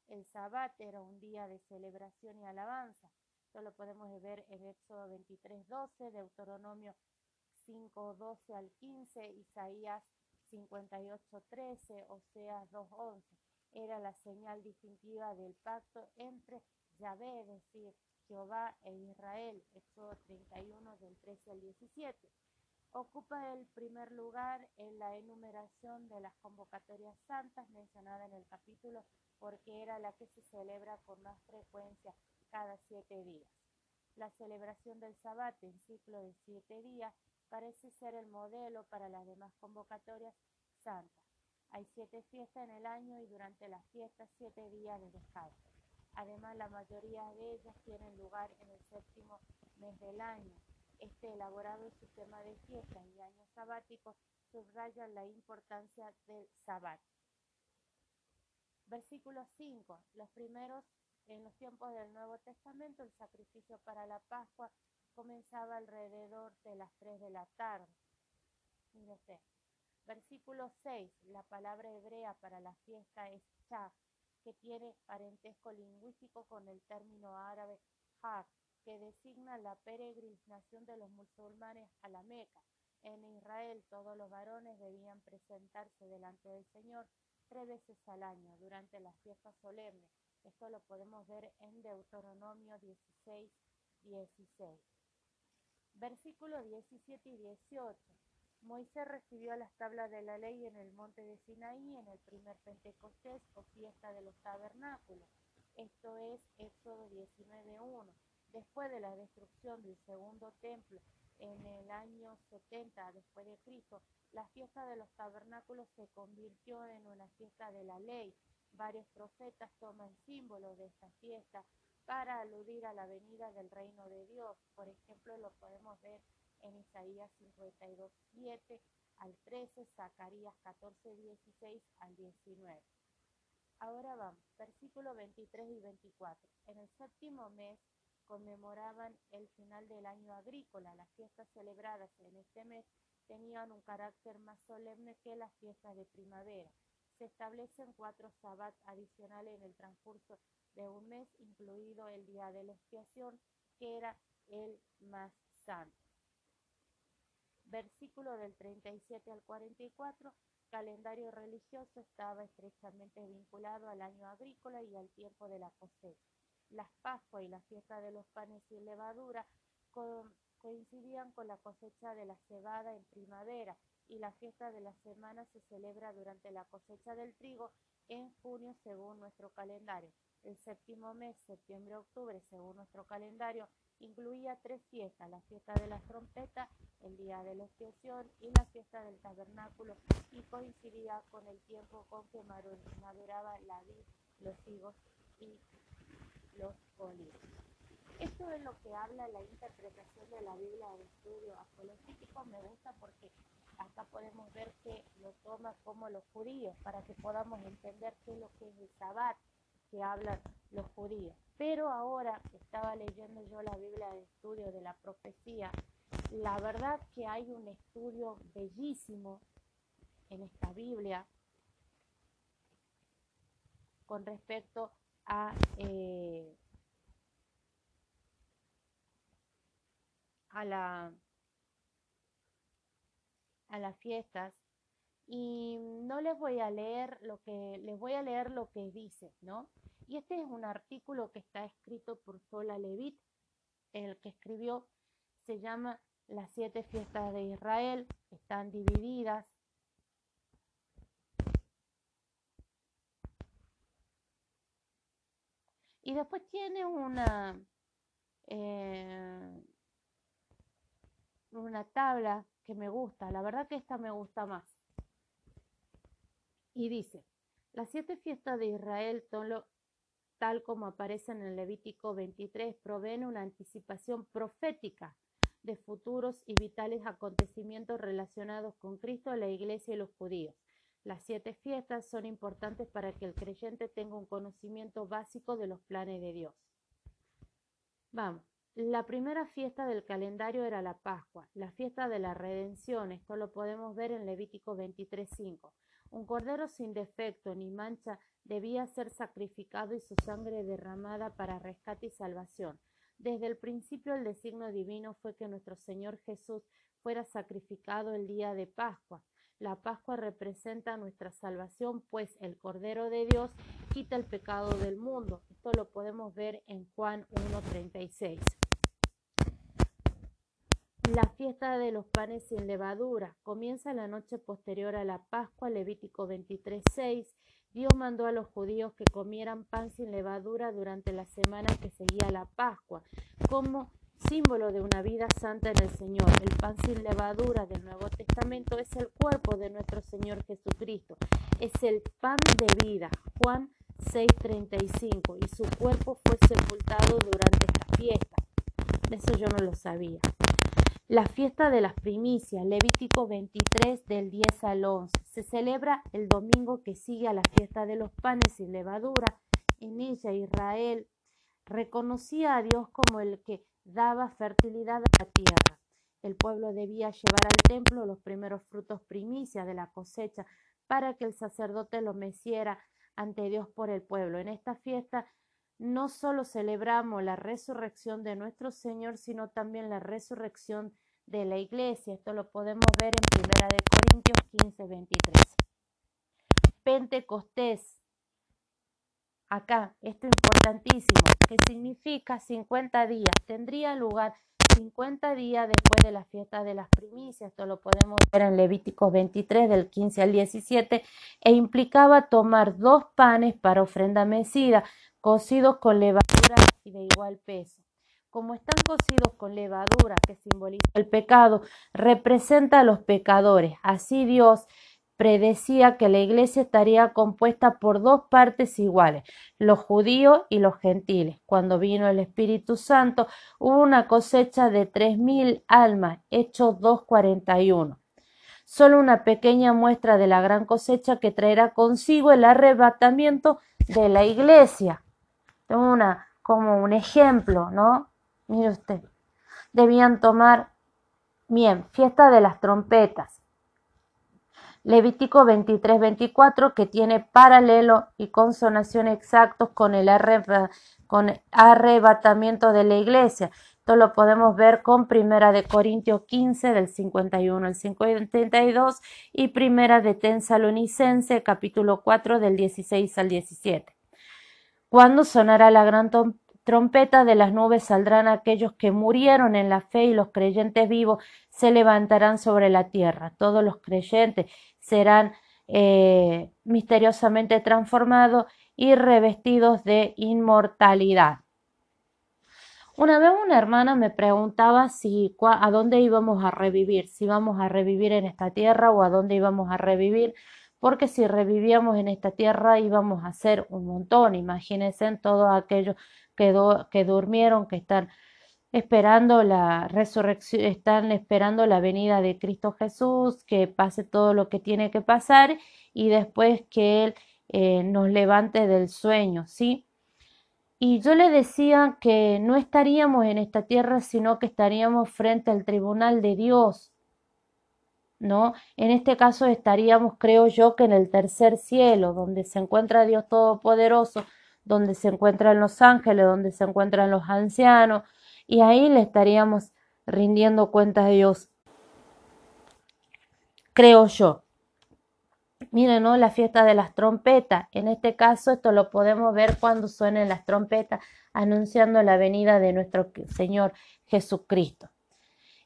Speaker 1: El Sabbat era un día de celebración y alabanza. Esto lo podemos ver en Éxodo 23, 12, Deuteronomio 5, 12 al 15, Isaías 58, 13, Oseas 2, 11. Era la señal distintiva del pacto entre Yahvé, es decir, Jehová e Israel, Éxodo 31 del 13 al 17. Ocupa el primer lugar en la enumeración de las convocatorias santas mencionada en el capítulo porque era la que se celebra con más frecuencia cada siete días. La celebración del Sabbat en ciclo de siete días parece ser el modelo para las demás convocatorias santas. Hay siete fiestas en el año y durante las fiestas siete días de descanso. Además, la mayoría de ellas tienen lugar en el séptimo mes del año. Este elaborado sistema de fiestas y años sabáticos subraya la importancia del Sabbat. Versículo 5. Los primeros, en los tiempos del Nuevo Testamento, el sacrificio para la Pascua comenzaba alrededor de las 3 de la tarde. Versículo 6. La palabra hebrea para la fiesta es Chag que tiene parentesco lingüístico con el término árabe Hajj, que designa la peregrinación de los musulmanes a la Meca. En Israel todos los varones debían presentarse delante del Señor tres veces al año durante las fiestas solemnes. Esto lo podemos ver en Deuteronomio 16, 16. Versículos 17 y 18. Moisés recibió las tablas de la ley en el monte de Sinaí en el primer Pentecostés o fiesta de los tabernáculos. Esto es Éxodo 19.1. Después de la destrucción del segundo templo en el año 70 después de Cristo, la fiesta de los tabernáculos se convirtió en una fiesta de la ley. Varios profetas toman símbolo de esta fiesta para aludir a la venida del reino de Dios. Por ejemplo, lo podemos ver en Isaías 52, 7 al 13, Zacarías 14, 16 al 19. Ahora vamos, versículos 23 y 24. En el séptimo mes conmemoraban el final del año agrícola. Las fiestas celebradas en este mes tenían un carácter más solemne que las fiestas de primavera. Se establecen cuatro sabbats adicionales en el transcurso de un mes, incluido el día de la expiación, que era el más santo versículo del 37 al 44, calendario religioso estaba estrechamente vinculado al año agrícola y al tiempo de la cosecha. Las Pascuas y la fiesta de los panes y levadura coincidían con la cosecha de la cebada en primavera y la fiesta de la semana se celebra durante la cosecha del trigo en junio según nuestro calendario. El séptimo mes, septiembre-octubre, según nuestro calendario, incluía tres fiestas, la fiesta de las trompetas, el día de la expiación y la fiesta del tabernáculo, y coincidía con el tiempo con que maduraba la vid, los higos y los olivos. Esto es lo que habla la interpretación de la Biblia de estudio apologético. Me gusta porque acá podemos ver que lo toma como los judíos, para que podamos entender qué es lo que es el Sabbat que hablan los judíos. Pero ahora estaba leyendo yo la Biblia de estudio de la profecía, la verdad que hay un estudio bellísimo en esta Biblia con respecto a, eh, a, la, a las fiestas y no les voy a leer lo que les voy a leer lo que dice, ¿no? Y este es un artículo que está escrito por Sola Levit, el que escribió se llama Las siete fiestas de Israel están divididas. Y después tiene una, eh, una tabla que me gusta. La verdad que esta me gusta más. Y dice, las siete fiestas de Israel, tal como aparece en Levítico 23, proveen una anticipación profética de futuros y vitales acontecimientos relacionados con Cristo, la Iglesia y los judíos. Las siete fiestas son importantes para que el creyente tenga un conocimiento básico de los planes de Dios. Vamos. La primera fiesta del calendario era la Pascua, la fiesta de la redención. Esto lo podemos ver en Levítico 23.5. Un cordero sin defecto ni mancha debía ser sacrificado y su sangre derramada para rescate y salvación. Desde el principio el designio divino fue que nuestro Señor Jesús fuera sacrificado el día de Pascua. La Pascua representa nuestra salvación, pues el Cordero de Dios quita el pecado del mundo. Esto lo podemos ver en Juan 1.36. La fiesta de los panes sin levadura comienza la noche posterior a la Pascua, Levítico 23.6. Dios mandó a los judíos que comieran pan sin levadura durante la semana que seguía la Pascua, como símbolo de una vida santa en el Señor. El pan sin levadura del Nuevo Testamento es el cuerpo de nuestro Señor Jesucristo. Es el pan de vida. Juan 6:35. Y su cuerpo fue sepultado durante esta fiesta. Eso yo no lo sabía. La fiesta de las primicias, Levítico 23 del 10 al 11, se celebra el domingo que sigue a la fiesta de los panes sin levadura. En ella Israel reconocía a Dios como el que daba fertilidad a la tierra. El pueblo debía llevar al templo los primeros frutos primicias de la cosecha para que el sacerdote lo meciera ante Dios por el pueblo. En esta fiesta no solo celebramos la resurrección de nuestro Señor, sino también la resurrección de la iglesia. Esto lo podemos ver en Primera de Corintios 15, 23. Pentecostés. Acá, esto es importantísimo, que significa 50 días. Tendría lugar 50 días después de la fiesta de las primicias. Esto lo podemos ver en Levítico 23, del 15 al 17, e implicaba tomar dos panes para ofrenda mecida, cocidos con levadura y de igual peso. Como están cocidos con levadura, que simboliza el pecado, representa a los pecadores. Así Dios predecía que la iglesia estaría compuesta por dos partes iguales, los judíos y los gentiles. Cuando vino el Espíritu Santo, hubo una cosecha de tres mil almas, Hechos 2.41. Solo una pequeña muestra de la gran cosecha que traerá consigo el arrebatamiento de la iglesia una, como un ejemplo, ¿no? Mire usted, debían tomar, bien, fiesta de las trompetas. Levítico 23, 24, que tiene paralelo y consonación exactos con el, arrebatamiento de la iglesia. Esto lo podemos ver con Primera de Corintios 15 del 51 al 52 y Primera de Tensalonicense capítulo 4 del 16 al 17. Cuando sonará la gran trompeta de las nubes saldrán aquellos que murieron en la fe y los creyentes vivos se levantarán sobre la tierra. Todos los creyentes serán eh, misteriosamente transformados y revestidos de inmortalidad. Una vez una hermana me preguntaba si a dónde íbamos a revivir, si íbamos a revivir en esta tierra o a dónde íbamos a revivir porque si revivíamos en esta tierra íbamos a ser un montón. Imagínense en todos aquellos que, durmieron, que están esperando la resurrección, están esperando la venida de Cristo Jesús, que pase todo lo que tiene que pasar y después que Él eh, nos levante del sueño, ¿sí? Y yo le decía que no estaríamos en esta tierra, sino que estaríamos frente al tribunal de Dios. ¿no? En este caso estaríamos, creo yo, que en el tercer cielo, donde se encuentra Dios Todopoderoso, donde se encuentran los ángeles, donde se encuentran los ancianos, y ahí le estaríamos rindiendo cuenta a Dios. Creo yo. Miren, ¿no? La fiesta de las trompetas. En este caso, esto lo podemos ver cuando suenen las trompetas anunciando la venida de nuestro Señor Jesucristo.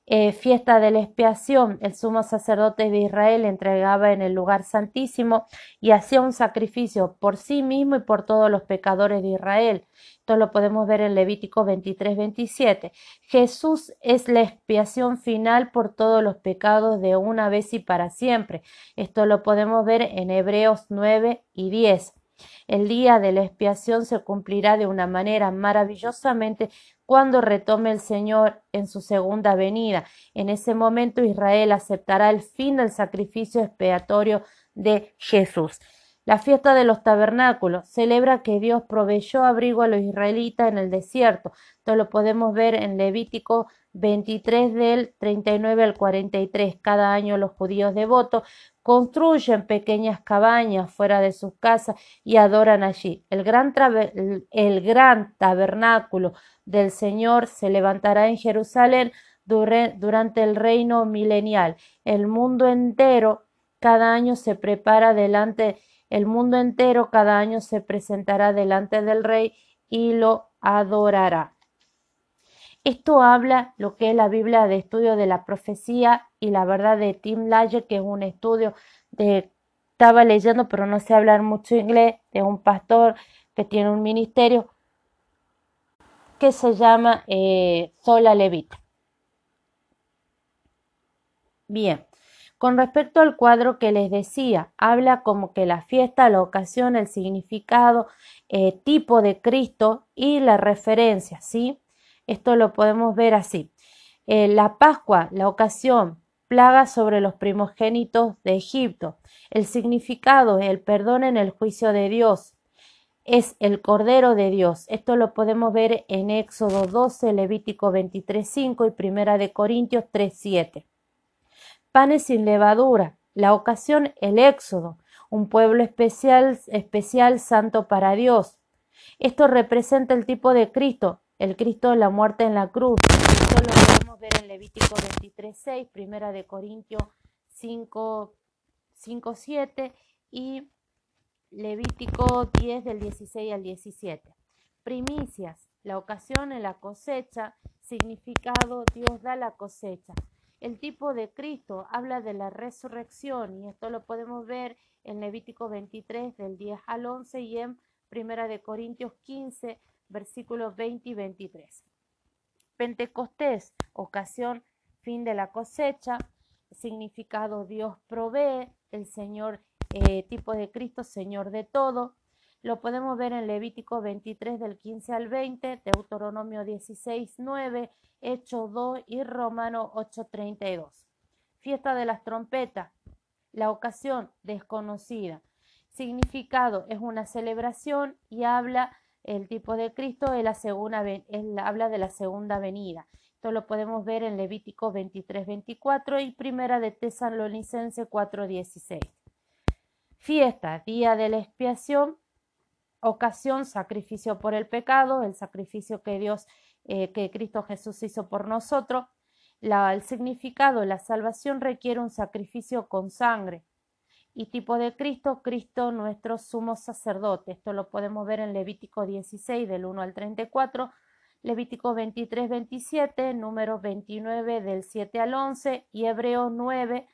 Speaker 1: Eh, fiesta de la expiación, el sumo sacerdote de Israel entregaba en el lugar santísimo y hacía un sacrificio por sí mismo y por todos los pecadores de Israel. Esto lo podemos ver en Levítico 23, 27. Jesús es la expiación final por todos los pecados de una vez y para siempre. Esto lo podemos ver en Hebreos 9 y 10. El día de la expiación se cumplirá de una manera maravillosamente cuando retome el Señor en su segunda venida. En ese momento Israel aceptará el fin del sacrificio expiatorio de Jesús. La fiesta de los tabernáculos celebra que Dios proveyó abrigo a los israelitas en el desierto. Esto lo podemos ver en Levítico 23 del 39 al 43. Cada año los judíos devotos construyen pequeñas cabañas fuera de sus casas y adoran allí. El gran, el gran tabernáculo del Señor se levantará en Jerusalén durante el reino milenial. El mundo entero cada año se prepara delante el mundo entero cada año se presentará delante del rey y lo adorará. Esto habla lo que es la Biblia de estudio de la profecía y la verdad de Tim Laje, que es un estudio de estaba leyendo, pero no sé hablar mucho inglés, de un pastor que tiene un ministerio que se llama eh, Sola Levita. Bien, con respecto al cuadro que les decía, habla como que la fiesta, la ocasión, el significado, eh, tipo de Cristo y la referencia, ¿sí? Esto lo podemos ver así. Eh, la Pascua, la ocasión, plaga sobre los primogénitos de Egipto. El significado, el perdón en el juicio de Dios. Es el Cordero de Dios. Esto lo podemos ver en Éxodo 12, Levítico 23, 5 y Primera de Corintios 3, 7 panes sin levadura. La ocasión, el Éxodo, un pueblo especial, especial santo para Dios. Esto representa el tipo de Cristo, el Cristo de la muerte en la cruz. Esto lo podemos ver en Levítico 23.6, Primera de Corintios 5, 7 y Levítico 10 del 16 al 17. Primicias, la ocasión en la cosecha, significado Dios da la cosecha. El tipo de Cristo habla de la resurrección y esto lo podemos ver en Levítico 23 del 10 al 11 y en Primera de Corintios 15 versículos 20 y 23. Pentecostés, ocasión, fin de la cosecha, significado Dios provee, el Señor, eh, tipo de Cristo, Señor de todo. Lo podemos ver en Levítico 23 del 15 al 20, Deuteronomio 16, 9, Hechos 2 y Romano 8:32. Fiesta de las trompetas. La ocasión desconocida. Significado es una celebración y habla el tipo de Cristo de la segunda, habla de la segunda venida. Esto lo podemos ver en Levítico 23:24 y Primera de Tesalonicense 4:16. Fiesta, día de la expiación, ocasión, sacrificio por el pecado, el sacrificio que Dios eh, que Cristo Jesús hizo por nosotros. el significado, la salvación requiere un sacrificio con sangre. Y tipo de Cristo, Cristo nuestro sumo sacerdote. Esto lo podemos ver en Levítico 16 del 1 al 34, Levítico 23, 27, números 29 del 7 al 11 y Hebreos 9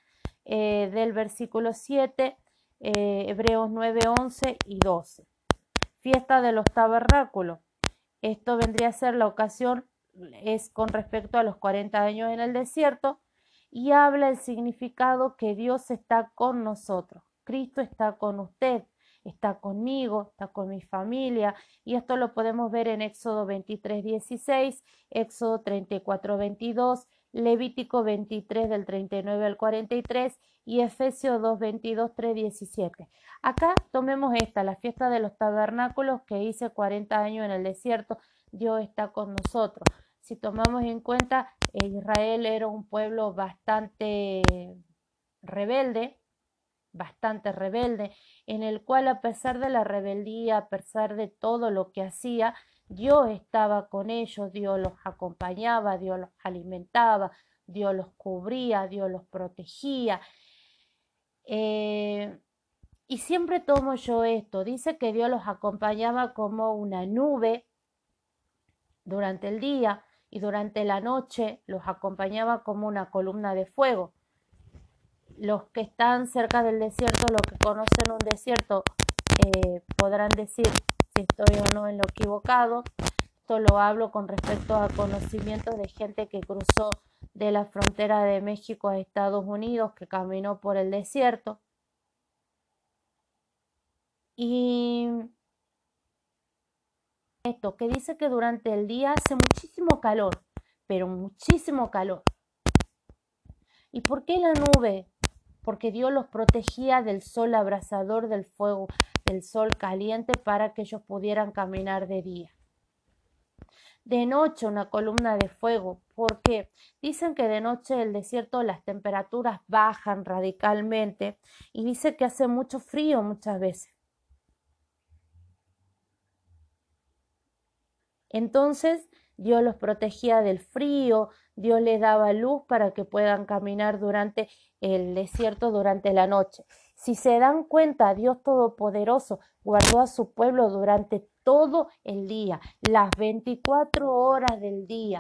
Speaker 1: eh, del versículo 7, eh, Hebreos 9, 11 y 12. Fiesta de los tabernáculos. Esto vendría a ser la ocasión, es con respecto a los 40 años en el desierto, y habla el significado que Dios está con nosotros. Cristo está con usted, está conmigo, está con mi familia, y esto lo podemos ver en Éxodo 23, 16, Éxodo 34, 22, Levítico 23 del 39 al 43 y Efesios 2, 22, 3, 17. Acá tomemos esta, la fiesta de los tabernáculos que hice 40 años en el desierto, Dios está con nosotros. Si tomamos en cuenta, Israel era un pueblo bastante rebelde, bastante rebelde, en el cual a pesar de la rebeldía, a pesar de todo lo que hacía, Dios estaba con ellos, Dios los acompañaba, Dios los alimentaba, Dios los cubría, Dios los protegía. Eh, y siempre tomo yo esto, dice que Dios los acompañaba como una nube durante el día y durante la noche los acompañaba como una columna de fuego. Los que están cerca del desierto, los que conocen un desierto, eh, podrán decir si estoy o no en lo equivocado. Esto lo hablo con respecto a conocimientos de gente que cruzó de la frontera de México a Estados Unidos, que caminó por el desierto. Y esto, que dice que durante el día hace muchísimo calor, pero muchísimo calor. ¿Y por qué la nube? Porque Dios los protegía del sol abrasador, del fuego, del sol caliente, para que ellos pudieran caminar de día. De noche una columna de fuego, porque dicen que de noche el desierto las temperaturas bajan radicalmente y dice que hace mucho frío muchas veces. Entonces Dios los protegía del frío, Dios les daba luz para que puedan caminar durante el desierto durante la noche. Si se dan cuenta, Dios Todopoderoso guardó a su pueblo durante todo el día, las 24 horas del día.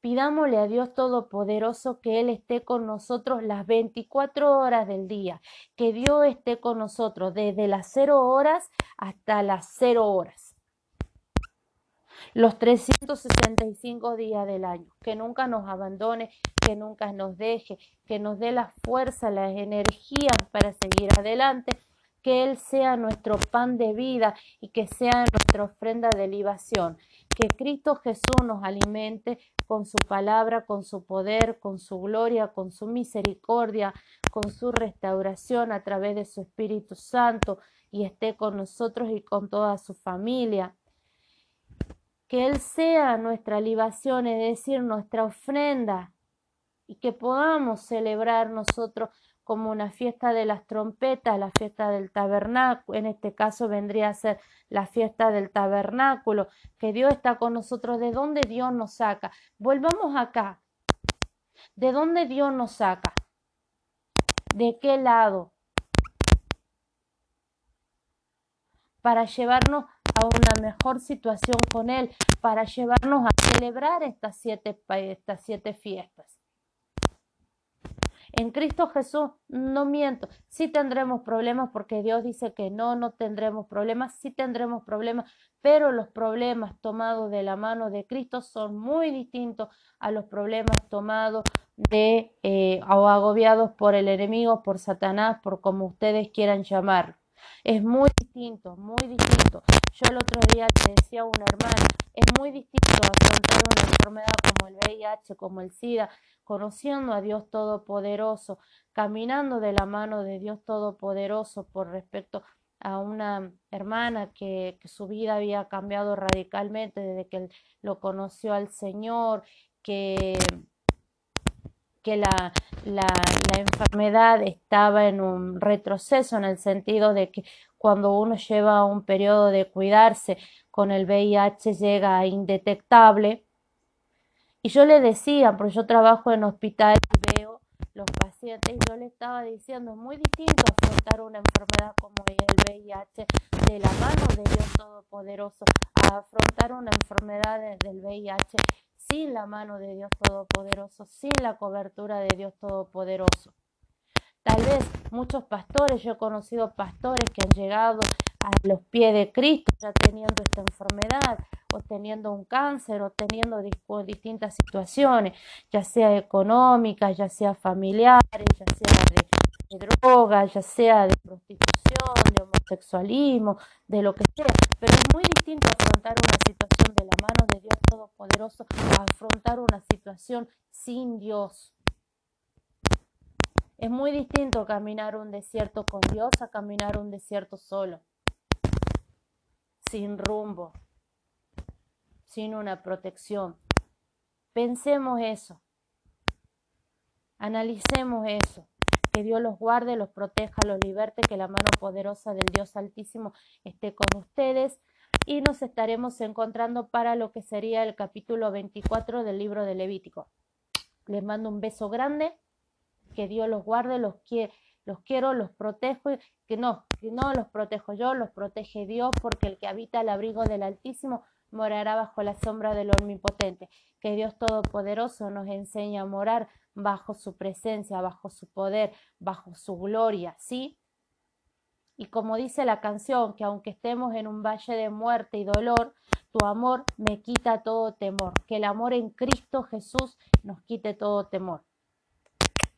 Speaker 1: Pidámosle a Dios Todopoderoso que Él esté con nosotros las 24 horas del día, que Dios esté con nosotros desde las 0 horas hasta las 0 horas los 365 días del año, que nunca nos abandone, que nunca nos deje, que nos dé la fuerza, las energías para seguir adelante, que Él sea nuestro pan de vida y que sea nuestra ofrenda de libación, que Cristo Jesús nos alimente con su palabra, con su poder, con su gloria, con su misericordia, con su restauración a través de su Espíritu Santo y esté con nosotros y con toda su familia que Él sea nuestra libación, es decir, nuestra ofrenda, y que podamos celebrar nosotros como una fiesta de las trompetas, la fiesta del tabernáculo, en este caso vendría a ser la fiesta del tabernáculo, que Dios está con nosotros, de dónde Dios nos saca. Volvamos acá, ¿de dónde Dios nos saca? ¿De qué lado? Para llevarnos a una mejor situación con Él, para llevarnos a celebrar estas siete, estas siete fiestas. En Cristo Jesús no miento, sí tendremos problemas porque Dios dice que no, no tendremos problemas, sí tendremos problemas, pero los problemas tomados de la mano de Cristo son muy distintos a los problemas tomados de eh, o agobiados por el enemigo, por Satanás, por como ustedes quieran llamarlo. Es muy distinto, muy distinto. Yo el otro día le decía a una hermana, es muy distinto afrontar una enfermedad como el VIH, como el SIDA, conociendo a Dios Todopoderoso, caminando de la mano de Dios Todopoderoso por respecto a una hermana que, que, su vida había cambiado radicalmente desde que lo conoció al Señor, que que la, la, enfermedad estaba en un retroceso en el sentido de que cuando uno lleva un periodo de cuidarse con el VIH llega a indetectable. Y yo le decía, porque yo trabajo en hospital y veo los pacientes, yo le estaba diciendo, es muy distinto afrontar una enfermedad como el VIH de la mano de Dios Todopoderoso a afrontar una enfermedad del VIH sin la mano de Dios Todopoderoso, sin la cobertura de Dios Todopoderoso. Tal vez muchos pastores, yo he conocido pastores que han llegado a los pies de Cristo ya teniendo esta enfermedad o teniendo un cáncer o teniendo distintas situaciones, ya sea económicas, ya sea familiares, ya sea de, de drogas, ya sea de prostitución, de homosexualismo, de lo que sea. Pero es muy distinto afrontar una situación de la mano de Dios Todopoderoso a afrontar una situación sin Dios. Es muy distinto caminar un desierto con Dios a caminar un desierto solo, sin rumbo, sin una protección. Pensemos eso, analicemos eso. Que Dios los guarde, los proteja, los liberte, que la mano poderosa del Dios Altísimo esté con ustedes y nos estaremos encontrando para lo que sería el capítulo 24 del libro de Levítico. Les mando un beso grande que Dios los guarde, los, los quiero, los protejo, que no, que no los protejo yo, los protege Dios, porque el que habita el abrigo del Altísimo morará bajo la sombra del Omnipotente. Que Dios Todopoderoso nos enseñe a morar bajo su presencia, bajo su poder, bajo su gloria, ¿sí? Y como dice la canción, que aunque estemos en un valle de muerte y dolor, tu amor me quita todo temor. Que el amor en Cristo Jesús nos quite todo temor.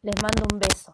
Speaker 1: Les mando un beso.